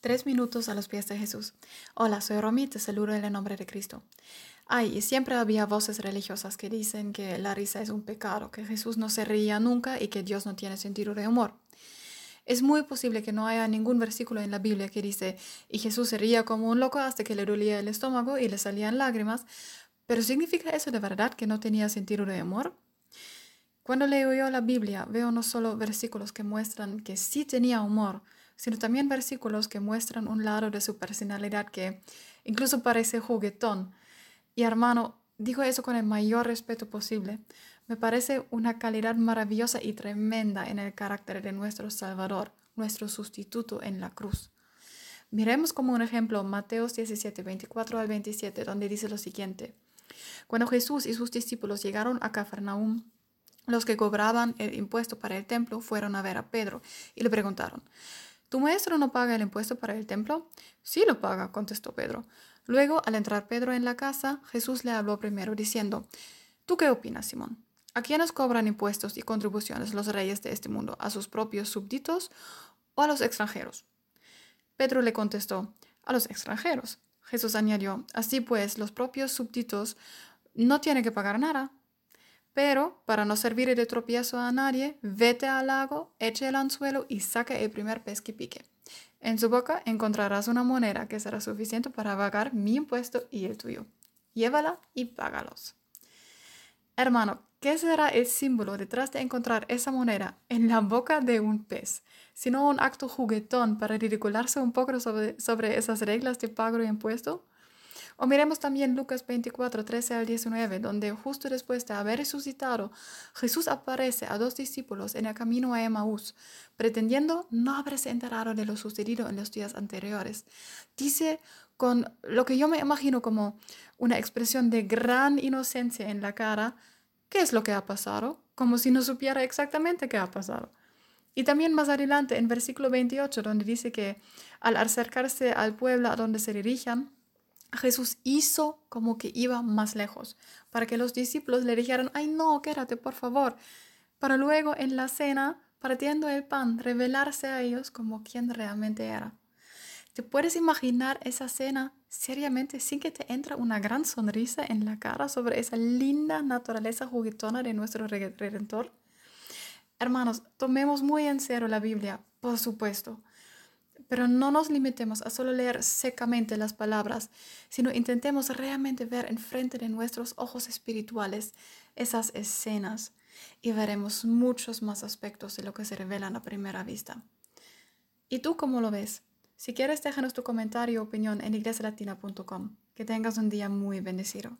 Tres minutos a los pies de Jesús. Hola, soy Romy, te saludo en el nombre de Cristo. Ay, y siempre había voces religiosas que dicen que la risa es un pecado, que Jesús no se reía nunca y que Dios no tiene sentido de humor. Es muy posible que no haya ningún versículo en la Biblia que dice, y Jesús se ría como un loco hasta que le dolía el estómago y le salían lágrimas, pero ¿significa eso de verdad que no tenía sentido de humor? Cuando leo yo la Biblia, veo no solo versículos que muestran que sí tenía humor, sino también versículos que muestran un lado de su personalidad que incluso parece juguetón. Y hermano, digo eso con el mayor respeto posible. Me parece una calidad maravillosa y tremenda en el carácter de nuestro Salvador, nuestro sustituto en la cruz. Miremos como un ejemplo Mateos 17, 24 al 27, donde dice lo siguiente. Cuando Jesús y sus discípulos llegaron a Cafarnaúm, los que cobraban el impuesto para el templo fueron a ver a Pedro y le preguntaron, ¿Tu maestro no paga el impuesto para el templo? Sí lo paga, contestó Pedro. Luego, al entrar Pedro en la casa, Jesús le habló primero diciendo, ¿Tú qué opinas, Simón? ¿A quiénes cobran impuestos y contribuciones los reyes de este mundo? ¿A sus propios súbditos o a los extranjeros? Pedro le contestó, a los extranjeros. Jesús añadió, así pues, los propios súbditos no tienen que pagar nada, pero para no servir de tropiezo a nadie, vete al lago, eche el anzuelo y saque el primer pez que pique. En su boca encontrarás una moneda que será suficiente para pagar mi impuesto y el tuyo. Llévala y págalos. Hermano, ¿qué será el símbolo detrás de encontrar esa moneda en la boca de un pez? Sino un acto juguetón para ridicularse un poco sobre, sobre esas reglas de pago y impuesto. O miremos también Lucas 24, 13 al 19, donde justo después de haber resucitado, Jesús aparece a dos discípulos en el camino a Emmaús, pretendiendo no haberse enterado de lo sucedido en los días anteriores. Dice con lo que yo me imagino como una expresión de gran inocencia en la cara, ¿qué es lo que ha pasado? Como si no supiera exactamente qué ha pasado. Y también más adelante en versículo 28, donde dice que al acercarse al pueblo a donde se dirijan, Jesús hizo como que iba más lejos, para que los discípulos le dijeran, ay no, quédate por favor, para luego en la cena, partiendo el pan, revelarse a ellos como quien realmente era. ¿Te puedes imaginar esa cena seriamente sin que te entre una gran sonrisa en la cara sobre esa linda naturaleza juguetona de nuestro Redentor? Hermanos, tomemos muy en serio la Biblia, por supuesto, pero no nos limitemos a solo leer secamente las palabras, sino intentemos realmente ver enfrente de nuestros ojos espirituales esas escenas y veremos muchos más aspectos de lo que se revelan a primera vista. ¿Y tú cómo lo ves? Si quieres, déjanos tu comentario o opinión en iglesialatina.com. Que tengas un día muy bendecido.